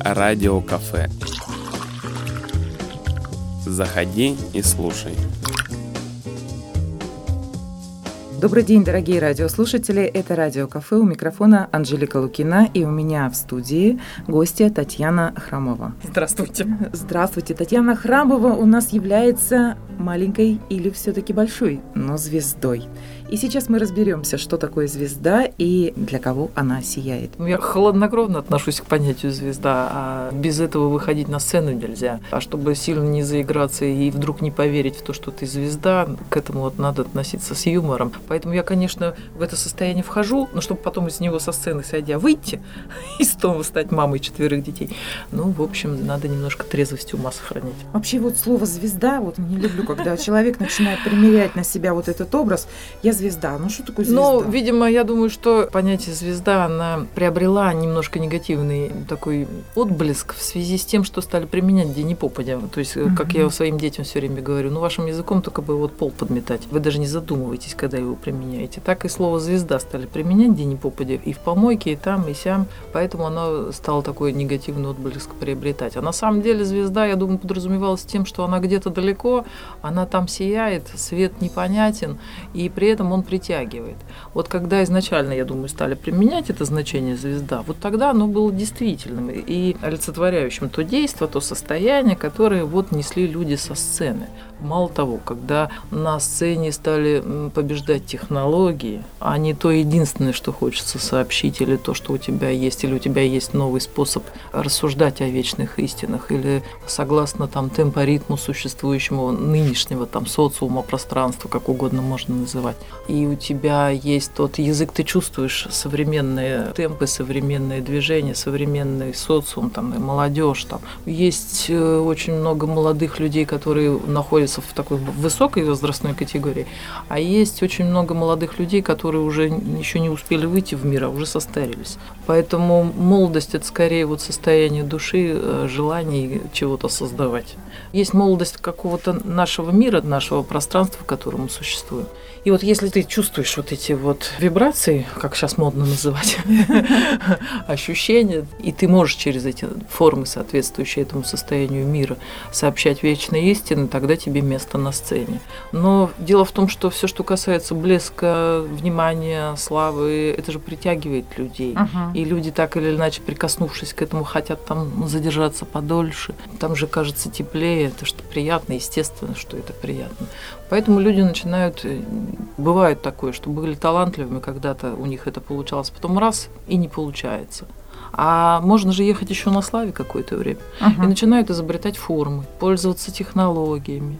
радиокафе. Заходи и слушай. Добрый день, дорогие радиослушатели. Это Радио Кафе. У микрофона Анжелика Лукина. И у меня в студии гостья Татьяна Храмова. Здравствуйте. Здравствуйте. Татьяна Храмова у нас является маленькой или все-таки большой, но звездой. И сейчас мы разберемся, что такое звезда и для кого она сияет. Я холоднокровно отношусь к понятию звезда, а без этого выходить на сцену нельзя. А чтобы сильно не заиграться и вдруг не поверить в то, что ты звезда, к этому вот надо относиться с юмором. Поэтому я, конечно, в это состояние вхожу, но чтобы потом из него со сцены сойдя выйти и снова стать мамой четверых детей. Ну, в общем, надо немножко трезвость ума сохранять. Вообще вот слово «звезда», вот не люблю, когда человек начинает примерять на себя вот этот образ. Я звезда. Ну что такое звезда? Ну, видимо, я думаю, что понятие звезда, она приобрела немножко негативный такой отблеск в связи с тем, что стали применять где ни попадя. То есть, mm-hmm. как я своим детям все время говорю, ну, вашим языком только бы вот пол подметать. Вы даже не задумываетесь, когда его применяете. Так и слово звезда стали применять где ни попадя. И в помойке, и там, и сям. Поэтому оно стало такой негативный отблеск приобретать. А на самом деле звезда, я думаю, подразумевалась тем, что она где-то далеко, она там сияет, свет непонятен, и при этом он притягивает. Вот когда изначально, я думаю, стали применять это значение звезда, вот тогда оно было действительным и олицетворяющим то действие, то состояние, которое вот несли люди со сцены. Мало того, когда на сцене стали побеждать технологии, а не то единственное, что хочется сообщить, или то, что у тебя есть, или у тебя есть новый способ рассуждать о вечных истинах, или согласно там темпоритму существующему нынешнего там социума, пространства, как угодно можно называть. И у тебя есть тот язык, ты чувствуешь современные темпы, современные движения, современный социум, там, и молодежь. Там. Есть э, очень много молодых людей, которые находятся в такой высокой возрастной категории, а есть очень много молодых людей, которые уже еще не успели выйти в мир, а уже состарились. Поэтому молодость – это скорее вот состояние души, э, желание чего-то создавать. Есть молодость какого-то нашего мира, нашего пространства, в котором мы существуем. И вот если ты чувствуешь вот эти вот вибрации, как сейчас модно называть, ощущения, и ты можешь через эти формы, соответствующие этому состоянию мира, сообщать вечные истины, тогда тебе место на сцене. Но дело в том, что все, что касается блеска, внимания, славы, это же притягивает людей. И люди так или иначе, прикоснувшись к этому, хотят там задержаться подольше. Там же кажется теплее, это что приятно, естественно, что это приятно. Поэтому люди начинают, э, бывает такое, что были талантливыми когда-то, у них это получалось, потом раз и не получается. А можно же ехать еще на славе какое-то время. Uh-huh. И начинают изобретать формы, пользоваться технологиями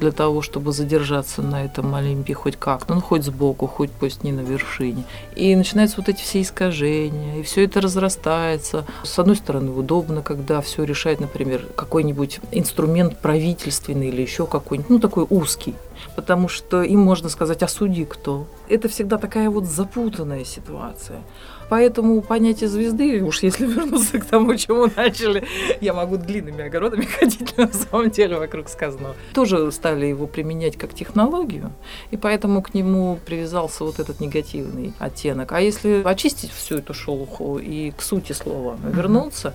для того, чтобы задержаться на этом Олимпе хоть как-то, ну хоть сбоку, хоть пусть не на вершине. И начинаются вот эти все искажения, и все это разрастается. С одной стороны, удобно, когда все решает, например, какой-нибудь инструмент правительственный или еще какой-нибудь, ну такой узкий потому что им можно сказать, а суди кто. Это всегда такая вот запутанная ситуация. Поэтому понятие звезды, уж если вернуться к тому, чему начали, я могу длинными огородами ходить на самом деле вокруг сказанного. Тоже стали его применять как технологию, и поэтому к нему привязался вот этот негативный оттенок. А если очистить всю эту шелуху и к сути слова вернуться,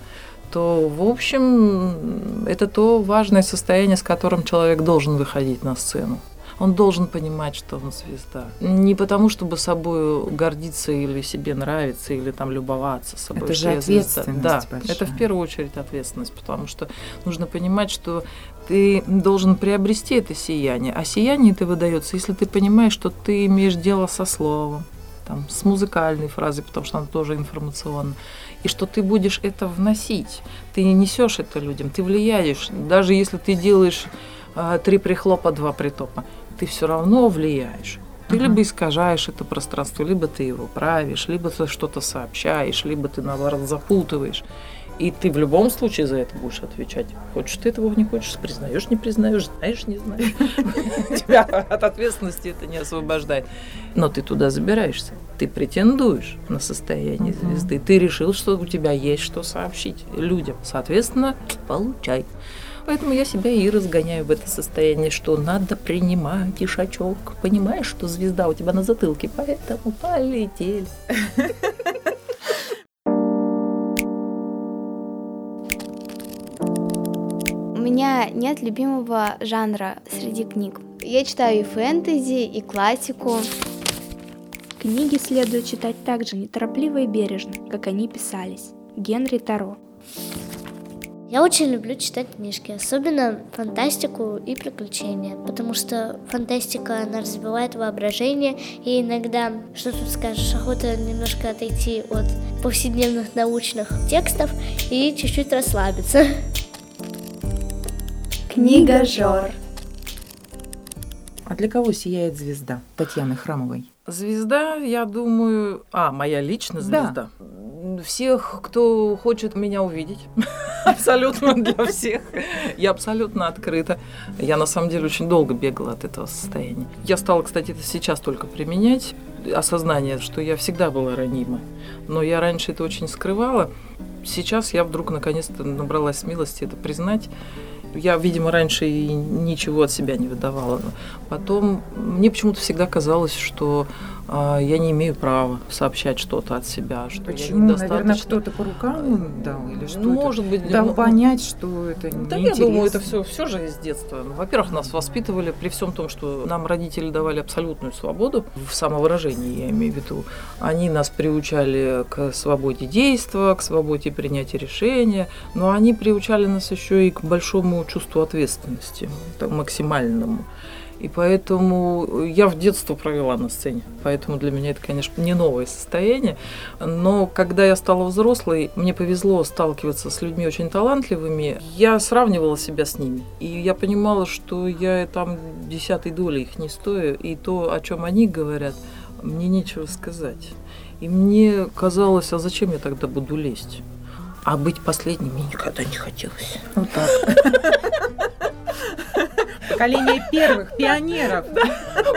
то, в общем, это то важное состояние, с которым человек должен выходить на сцену он должен понимать, что он звезда. Не потому, чтобы собой гордиться или себе нравиться, или там любоваться собой. Это же ответственность Да, большая. это в первую очередь ответственность, потому что нужно понимать, что ты должен приобрести это сияние. А сияние это выдается, если ты понимаешь, что ты имеешь дело со словом, там, с музыкальной фразой, потому что она тоже информационная, и что ты будешь это вносить. Ты не несешь это людям, ты влияешь. Даже если ты делаешь э, три прихлопа, два притопа, ты все равно влияешь. Ты uh-huh. либо искажаешь это пространство, либо ты его правишь, либо ты что-то сообщаешь, либо ты наоборот запутываешь. И ты в любом случае за это будешь отвечать. Хочешь ты этого не хочешь, признаешь, не признаешь, знаешь, не знаешь. Тебя от ответственности это не освобождает. Но ты туда забираешься. Ты претендуешь на состояние звезды. Ты решил, что у тебя есть что сообщить людям. Соответственно, получай. Поэтому я себя и разгоняю в это состояние, что надо принимать ишачок. Понимаешь, что звезда у тебя на затылке, поэтому полетели. меня нет любимого жанра среди книг. Я читаю и фэнтези, и классику. Книги следует читать так же неторопливо и бережно, как они писались. Генри Таро. Я очень люблю читать книжки, особенно фантастику и приключения, потому что фантастика, она развивает воображение, и иногда, что тут скажешь, охота немножко отойти от повседневных научных текстов и чуть-чуть расслабиться. Книга Жор. А для кого сияет звезда Татьяны Храмовой? Звезда, я думаю... А, моя личная Да. звезда. Всех, кто хочет меня увидеть. Абсолютно для всех. Я абсолютно открыта. Я на самом деле очень долго бегала от этого состояния. Я стала, кстати, это сейчас только применять. Осознание, что я всегда была ранима. Но я раньше это очень скрывала. Сейчас я вдруг наконец-то набралась смелости это признать. Я, видимо, раньше и ничего от себя не выдавала. Потом мне почему-то всегда казалось, что я не имею права сообщать что-то от себя, что Почему? я Наверное, недостаточно. кто-то по рукам дал или что Ну, это? может быть, Дал ну, понять, что это да, я думаю, это все, все же из детства. Ну, Во-первых, нас воспитывали при всем том, что нам родители давали абсолютную свободу в самовыражении, я имею в виду. Они нас приучали к свободе действия, к свободе принятия решения, но они приучали нас еще и к большому чувству ответственности, максимальному. И поэтому я в детство провела на сцене. Поэтому для меня это, конечно, не новое состояние. Но когда я стала взрослой, мне повезло сталкиваться с людьми очень талантливыми. Я сравнивала себя с ними. И я понимала, что я там десятой доли их не стою. И то, о чем они говорят, мне нечего сказать. И мне казалось, а зачем я тогда буду лезть? А быть последней мне никогда не хотелось. Вот так. Поколение первых пионеров.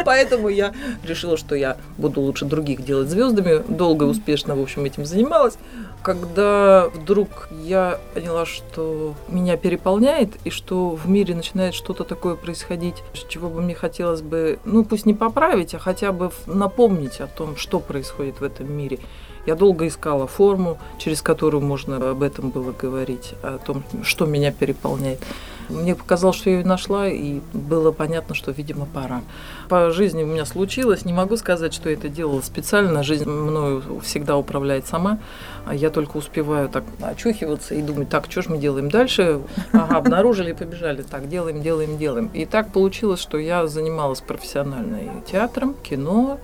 Поэтому я решила, что я буду лучше других делать звездами. Долго и успешно, в общем, этим занималась. Когда вдруг я поняла, что меня переполняет, и что в мире начинает что-то такое происходить, чего бы мне хотелось бы, ну пусть не поправить, а хотя бы напомнить о том, что происходит в этом мире. Я долго искала форму, через которую можно об этом было говорить, о том, что меня переполняет. Мне показалось, что я ее нашла, и было понятно, что, видимо, пора. По жизни у меня случилось. Не могу сказать, что я это делала специально. Жизнь мною всегда управляет сама. А я только успеваю так очухиваться и думать, так, что же мы делаем дальше? Ага, обнаружили побежали. Так, делаем, делаем, делаем. И так получилось, что я занималась профессионально театром, кино,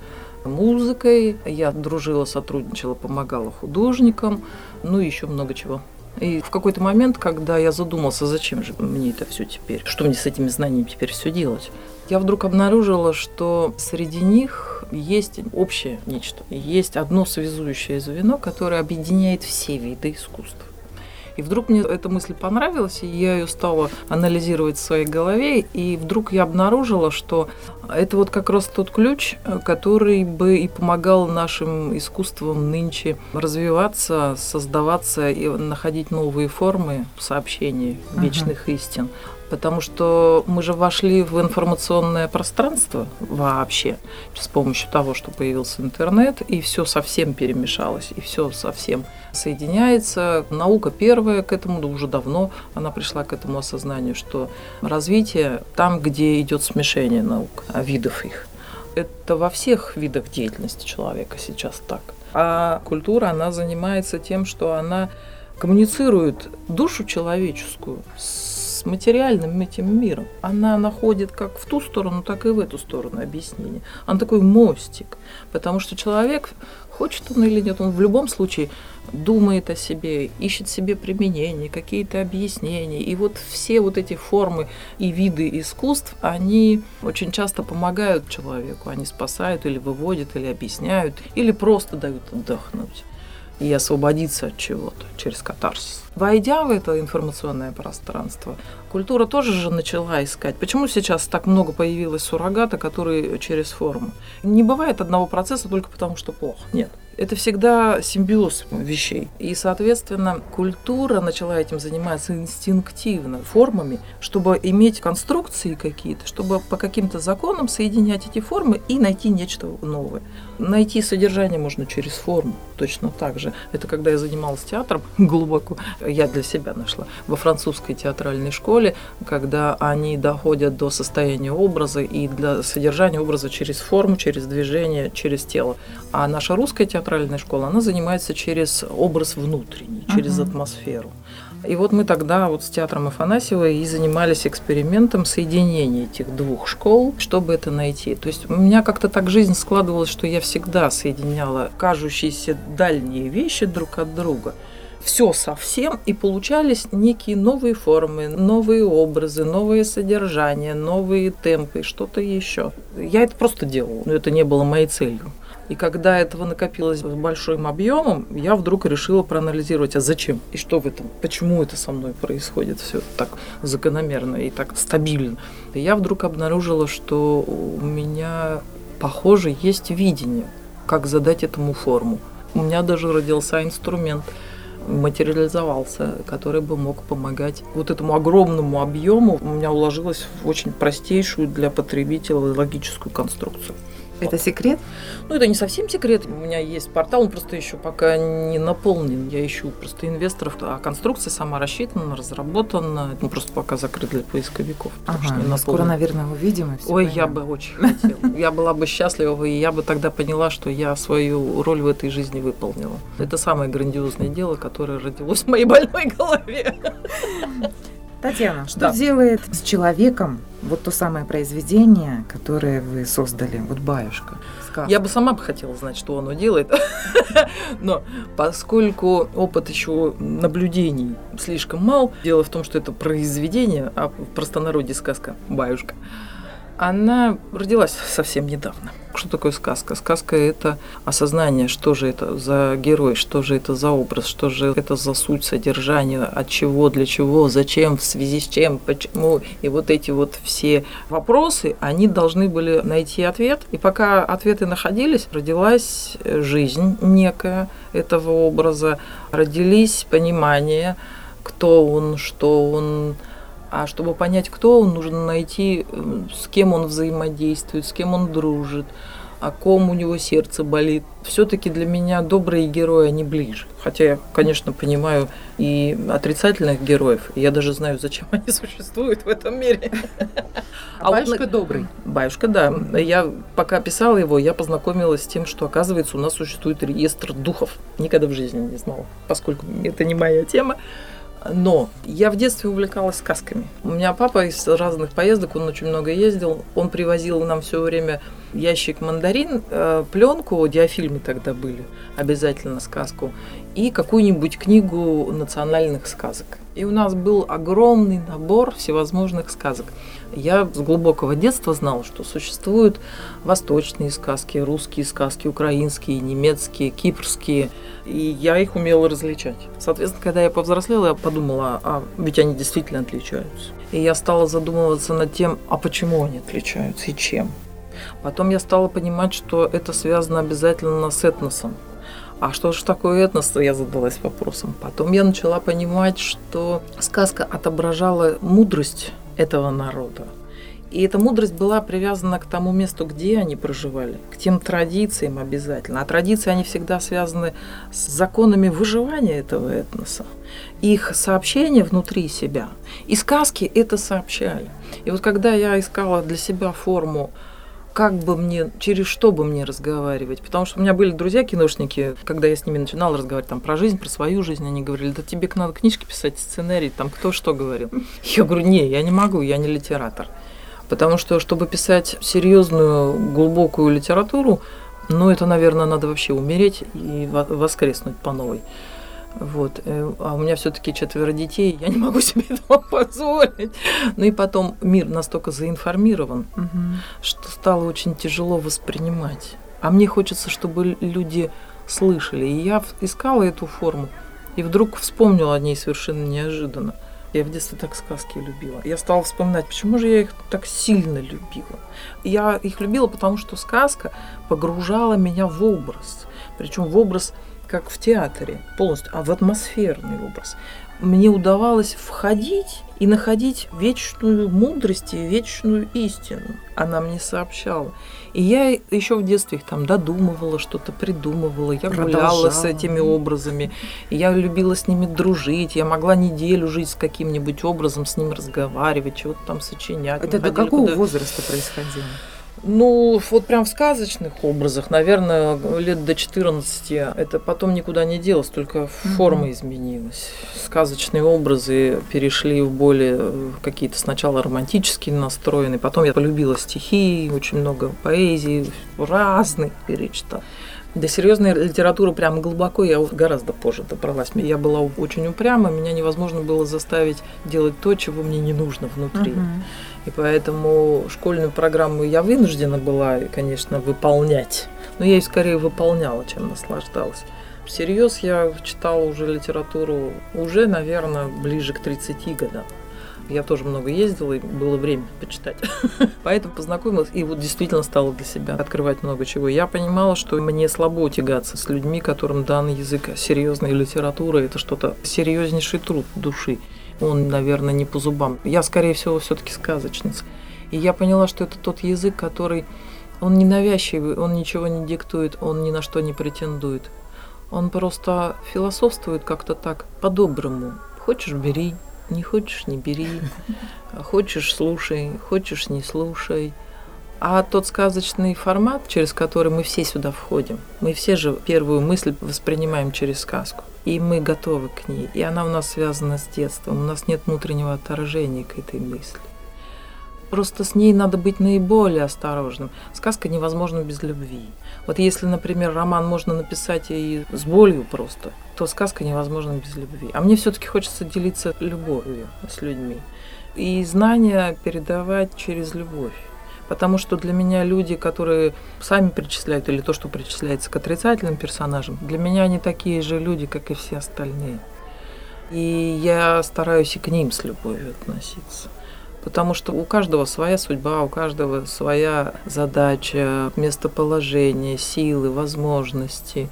музыкой. Я дружила, сотрудничала, помогала художникам, ну и еще много чего. И в какой-то момент, когда я задумался, зачем же мне это все теперь, что мне с этими знаниями теперь все делать, я вдруг обнаружила, что среди них есть общее нечто, есть одно связующее звено, которое объединяет все виды искусства. И вдруг мне эта мысль понравилась, и я ее стала анализировать в своей голове, и вдруг я обнаружила, что это вот как раз тот ключ, который бы и помогал нашим искусствам нынче развиваться, создаваться и находить новые формы сообщений вечных истин. Потому что мы же вошли в информационное пространство вообще с помощью того, что появился интернет, и все совсем перемешалось, и все совсем соединяется. Наука первая к этому, да уже давно она пришла к этому осознанию, что развитие там, где идет смешение наук, а видов их. Это во всех видах деятельности человека сейчас так. А культура, она занимается тем, что она коммуницирует душу человеческую с материальным этим миром. Она находит как в ту сторону, так и в эту сторону объяснение. Она такой мостик, потому что человек, хочет он или нет, он в любом случае думает о себе, ищет себе применение, какие-то объяснения. И вот все вот эти формы и виды искусств, они очень часто помогают человеку. Они спасают или выводят, или объясняют, или просто дают отдохнуть и освободиться от чего-то через катарсис. Войдя в это информационное пространство, культура тоже же начала искать. Почему сейчас так много появилось суррогата, которые через форму? Не бывает одного процесса только потому, что плохо. Нет. Это всегда симбиоз вещей. И, соответственно, культура начала этим заниматься инстинктивно, формами, чтобы иметь конструкции какие-то, чтобы по каким-то законам соединять эти формы и найти нечто новое. Найти содержание можно через форму, точно так же. Это когда я занималась театром глубоко, я для себя нашла, во французской театральной школе, когда они доходят до состояния образа и для содержания образа через форму, через движение, через тело. А наша русская театральная школа, она занимается через образ внутренний, через uh-huh. атмосферу. И вот мы тогда вот с театром Афанасьева и занимались экспериментом соединения этих двух школ, чтобы это найти. То есть у меня как-то так жизнь складывалась, что я всегда соединяла кажущиеся дальние вещи друг от друга все совсем, и получались некие новые формы, новые образы, новые содержания, новые темпы, что-то еще. Я это просто делала, но это не было моей целью. И когда этого накопилось большим объемом, я вдруг решила проанализировать, а зачем и что в этом, почему это со мной происходит все так закономерно и так стабильно. И я вдруг обнаружила, что у меня, похоже, есть видение, как задать этому форму. У меня даже родился инструмент материализовался, который бы мог помогать вот этому огромному объему. У меня уложилось в очень простейшую для потребителя логическую конструкцию. Это секрет? Ну, это не совсем секрет. У меня есть портал, он просто еще пока не наполнен. Я ищу просто инвесторов. А конструкция сама рассчитана, разработана. Ну, просто пока закрыт для поисковиков. Ага, не скоро, наверное, увидим. И Ой, поймем. я бы очень хотела. Я была бы счастлива, и я бы тогда поняла, что я свою роль в этой жизни выполнила. Это самое грандиозное дело, которое родилось в моей больной голове. Татьяна, что да. делает с человеком вот то самое произведение, которое вы создали, вот «Баюшка»? Сказка. Я бы сама бы хотела знать, что оно делает, но поскольку опыт еще наблюдений слишком мал, дело в том, что это произведение, а в простонародье сказка «Баюшка», она родилась совсем недавно. Что такое сказка? Сказка – это осознание, что же это за герой, что же это за образ, что же это за суть содержания, от чего, для чего, зачем, в связи с чем, почему. И вот эти вот все вопросы, они должны были найти ответ. И пока ответы находились, родилась жизнь некая этого образа, родились понимания, кто он, что он, а чтобы понять, кто он, нужно найти, э, с кем он взаимодействует, с кем он дружит, о ком у него сердце болит. Все-таки для меня добрые герои, они ближе. Хотя я, конечно, понимаю и отрицательных героев. И я даже знаю, зачем они существуют в этом мире. А, а Баюшка вот, добрый. Баюшка, да. Я пока писала его, я познакомилась с тем, что, оказывается, у нас существует реестр духов. Никогда в жизни не знала, поскольку это не моя тема. Но я в детстве увлекалась сказками. У меня папа из разных поездок, он очень много ездил. Он привозил нам все время ящик мандарин, э, пленку, диафильмы тогда были, обязательно сказку, и какую-нибудь книгу национальных сказок. И у нас был огромный набор всевозможных сказок. Я с глубокого детства знала, что существуют восточные сказки, русские сказки, украинские, немецкие, кипрские. И я их умела различать. Соответственно, когда я повзрослела, я подумала, а ведь они действительно отличаются. И я стала задумываться над тем, а почему они отличаются и чем. Потом я стала понимать, что это связано обязательно с этносом. А что же такое этнос? Я задалась вопросом. Потом я начала понимать, что сказка отображала мудрость этого народа. И эта мудрость была привязана к тому месту, где они проживали, к тем традициям обязательно. А традиции, они всегда связаны с законами выживания этого этноса, их сообщения внутри себя. И сказки это сообщали. И вот когда я искала для себя форму как бы мне, через что бы мне разговаривать. Потому что у меня были друзья-киношники, когда я с ними начинала разговаривать там, про жизнь, про свою жизнь, они говорили, да тебе надо книжки писать, сценарий, там кто что говорил. Я говорю, не, я не могу, я не литератор. Потому что, чтобы писать серьезную, глубокую литературу, ну, это, наверное, надо вообще умереть и воскреснуть по новой. Вот. Э, а у меня все-таки четверо детей, я не могу себе этого позволить. Ну и потом мир настолько заинформирован, угу. что стало очень тяжело воспринимать. А мне хочется, чтобы люди слышали. И я искала эту форму, и вдруг вспомнила о ней совершенно неожиданно. Я в детстве так сказки любила. Я стала вспоминать, почему же я их так сильно любила. Я их любила, потому что сказка погружала меня в образ причем в образ как в театре полностью, а в атмосферный образ. Мне удавалось входить и находить вечную мудрость и вечную истину. Она мне сообщала. И я еще в детстве их там додумывала, что-то придумывала. Я гуляла с этими образами. Я любила с ними дружить. Я могла неделю жить с каким-нибудь образом, с ним разговаривать, чего-то там сочинять. Это до какого возраста происходило? Ну, вот прям в сказочных образах, наверное, лет до 14. Это потом никуда не делось, только форма изменилась. Сказочные образы перешли в более какие-то сначала романтические настроенные. Потом я полюбила стихи, очень много поэзии, разных перечитала. До серьезной литературы прям глубоко я гораздо позже добралась. Я была очень упряма, меня невозможно было заставить делать то, чего мне не нужно внутри. Uh-huh. И поэтому школьную программу я вынуждена была, конечно, выполнять. Но я ее скорее выполняла, чем наслаждалась. Всерьез я читала уже литературу уже, наверное, ближе к 30 годам. Я тоже много ездила, и было время почитать. Поэтому познакомилась и вот действительно стала для себя открывать много чего. Я понимала, что мне слабо тягаться с людьми, которым данный язык серьезной литературы, это что-то серьезнейший труд души он, наверное, не по зубам. Я, скорее всего, все-таки сказочница. И я поняла, что это тот язык, который, он не навязчивый, он ничего не диктует, он ни на что не претендует. Он просто философствует как-то так, по-доброму. Хочешь – бери, не хочешь – не бери. Хочешь – слушай, хочешь – не слушай. А тот сказочный формат, через который мы все сюда входим, мы все же первую мысль воспринимаем через сказку и мы готовы к ней. И она у нас связана с детством. У нас нет внутреннего отторжения к этой мысли. Просто с ней надо быть наиболее осторожным. Сказка невозможна без любви. Вот если, например, роман можно написать и с болью просто, то сказка невозможна без любви. А мне все-таки хочется делиться любовью с людьми. И знания передавать через любовь. Потому что для меня люди, которые сами причисляют, или то, что причисляется к отрицательным персонажам, для меня они такие же люди, как и все остальные. И я стараюсь и к ним с любовью относиться. Потому что у каждого своя судьба, у каждого своя задача, местоположение, силы, возможности.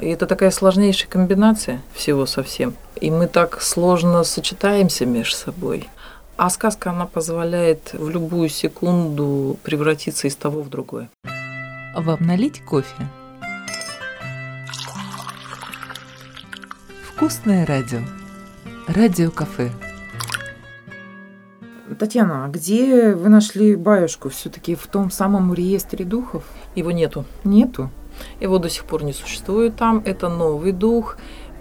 И это такая сложнейшая комбинация всего со всем. И мы так сложно сочетаемся между собой. А сказка, она позволяет в любую секунду превратиться из того в другое. Вам налить кофе? Вкусное радио. Радио-кафе. Татьяна, а где вы нашли баюшку? Все-таки в том самом реестре духов? Его нету. Нету? Его до сих пор не существует там. Это новый дух.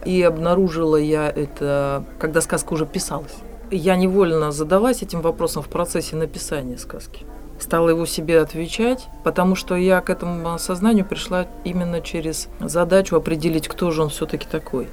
И обнаружила я это, когда сказка уже писалась я невольно задалась этим вопросом в процессе написания сказки. Стала его себе отвечать, потому что я к этому осознанию пришла именно через задачу определить, кто же он все-таки такой.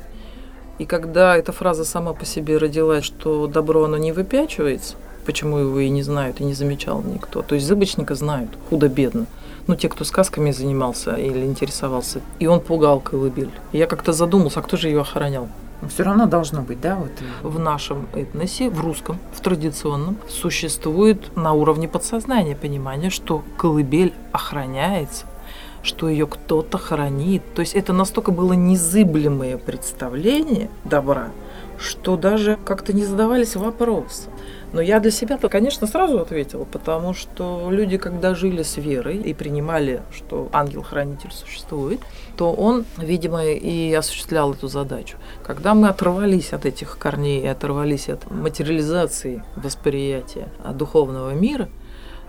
И когда эта фраза сама по себе родилась, что добро оно не выпячивается, почему его и не знают, и не замечал никто. То есть зыбочника знают, худо-бедно. Ну, те, кто сказками занимался или интересовался. И он пугал колыбель. Я как-то задумался, а кто же ее охранял? Но все равно должно быть, да? Вот. В нашем этносе, в русском, в традиционном, существует на уровне подсознания понимание, что колыбель охраняется, что ее кто-то хранит. То есть это настолько было незыблемое представление добра, что даже как-то не задавались вопросы. Но я для себя-то, конечно, сразу ответила, потому что люди, когда жили с верой и принимали, что ангел-хранитель существует, то он, видимо, и осуществлял эту задачу. Когда мы оторвались от этих корней и оторвались от материализации восприятия духовного мира,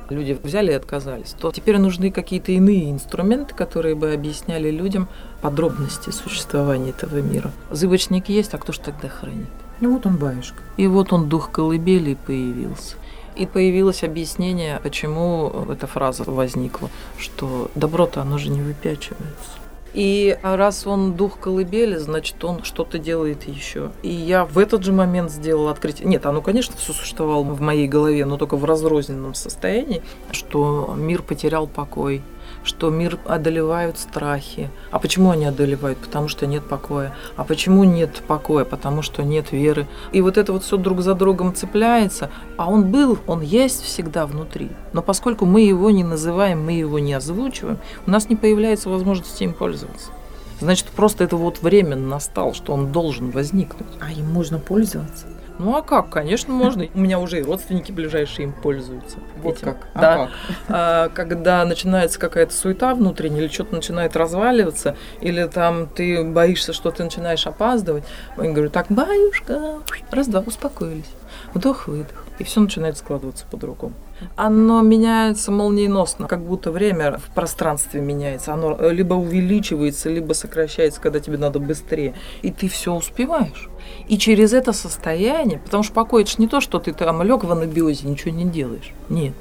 люди взяли и отказались, то теперь нужны какие-то иные инструменты, которые бы объясняли людям подробности существования этого мира. Зыбочник есть, а кто же тогда хранит? И вот он баюшка. И вот он дух колыбели появился. И появилось объяснение, почему эта фраза возникла, что добро-то оно же не выпячивается. И раз он дух колыбели, значит, он что-то делает еще. И я в этот же момент сделала открытие. Нет, оно, конечно, все существовало в моей голове, но только в разрозненном состоянии, что мир потерял покой, что мир одолевают страхи. А почему они одолевают? Потому что нет покоя. А почему нет покоя? Потому что нет веры. И вот это вот все друг за другом цепляется. А он был, он есть всегда внутри. Но поскольку мы его не называем, мы его не озвучиваем, у нас не появляется возможности им пользоваться. Значит, просто это вот время настал, что он должен возникнуть. А им можно пользоваться? Ну а как? Конечно, можно. У меня уже и родственники ближайшие им пользуются. Вот этим. как? А Да. как? А, когда начинается какая-то суета внутренняя, или что-то начинает разваливаться, или там ты боишься, что ты начинаешь опаздывать, я говорю, так, баюшка, раз-два, успокоились. Вдох-выдох. И все начинает складываться по-другому. Оно меняется молниеносно, как будто время в пространстве меняется. Оно либо увеличивается, либо сокращается, когда тебе надо быстрее. И ты все успеваешь. И через это состояние, потому что покой это не то, что ты там лег в анабиозе, ничего не делаешь. Нет.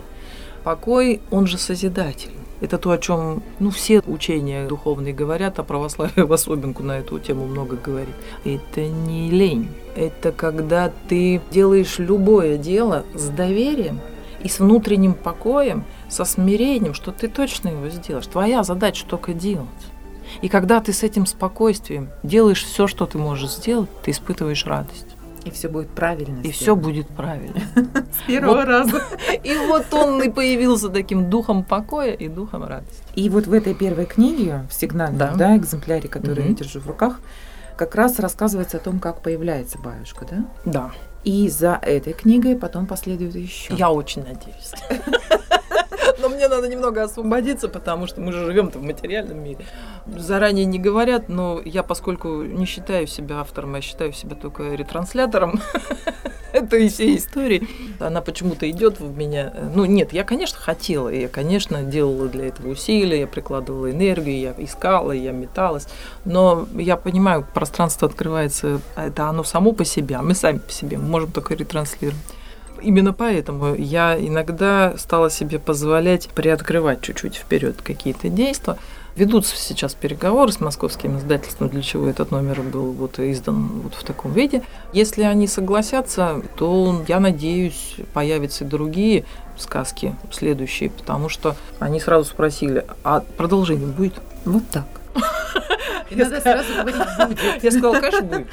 Покой, он же созидатель. Это то, о чем ну, все учения духовные говорят, а православие в особенку на эту тему много говорит. Это не лень. Это когда ты делаешь любое дело с доверием и с внутренним покоем, со смирением, что ты точно его сделаешь. Твоя задача только делать. И когда ты с этим спокойствием делаешь все, что ты можешь сделать, ты испытываешь радость. И все будет правильно. И все будет правильно. с первого Вот. раза. И вот он и появился таким духом покоя и духом радости. И вот в этой первой книге, в сигнальном Да. да. экземпляре, который я держу в руках, как раз рассказывается о том, как появляется баюшка, да? Да, И за этой книгой потом последует еще. я очень надеюсь. Мне надо немного освободиться, потому что мы же живем-то в материальном мире. Заранее не говорят, но я, поскольку не считаю себя автором, я считаю себя только ретранслятором этой всей истории, она почему-то идет в меня. Ну, нет, я, конечно, хотела, я, конечно, делала для этого усилия, я прикладывала энергию, я искала, я металась, но я понимаю, пространство открывается, это оно само по себе, а мы сами по себе, можем только ретранслировать. Именно поэтому я иногда стала себе позволять приоткрывать чуть-чуть вперед какие-то действия. Ведутся сейчас переговоры с московским издательством, для чего этот номер был вот издан вот в таком виде. Если они согласятся, то, я надеюсь, появятся и другие сказки следующие, потому что они сразу спросили, а продолжение будет? Вот так. И надо сразу говорить «будет». Я сказала, конечно, будет.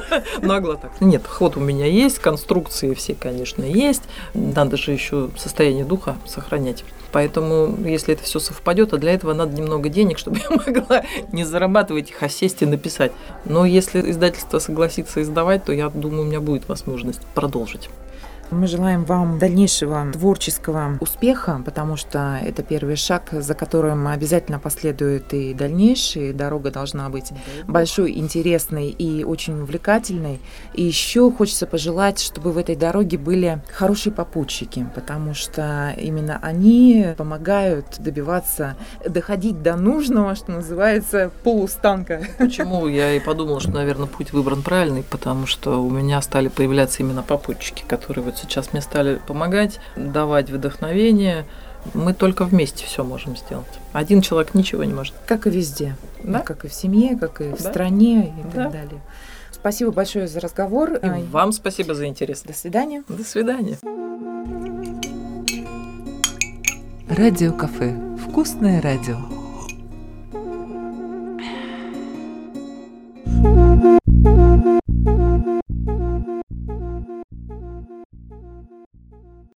Нагло так. Нет, ход у меня есть, конструкции все, конечно, есть. Надо же еще состояние духа сохранять. Поэтому, если это все совпадет, а для этого надо немного денег, чтобы я могла не зарабатывать их, а сесть и написать. Но если издательство согласится издавать, то я думаю, у меня будет возможность продолжить. Мы желаем вам дальнейшего творческого успеха, потому что это первый шаг, за которым обязательно последует и дальнейший. Дорога должна быть большой, интересной и очень увлекательной. И еще хочется пожелать, чтобы в этой дороге были хорошие попутчики, потому что именно они помогают добиваться, доходить до нужного, что называется, полустанка. Почему я и подумала, что, наверное, путь выбран правильный, потому что у меня стали появляться именно попутчики, которые вот сейчас мне стали помогать, давать вдохновение. Мы только вместе все можем сделать. Один человек ничего не может. Как и везде. Да. Как и в семье, как и в Да. стране и Да. так далее. Спасибо большое за разговор. И вам спасибо за интерес. До свидания. До свидания. Радио кафе. Вкусное радио.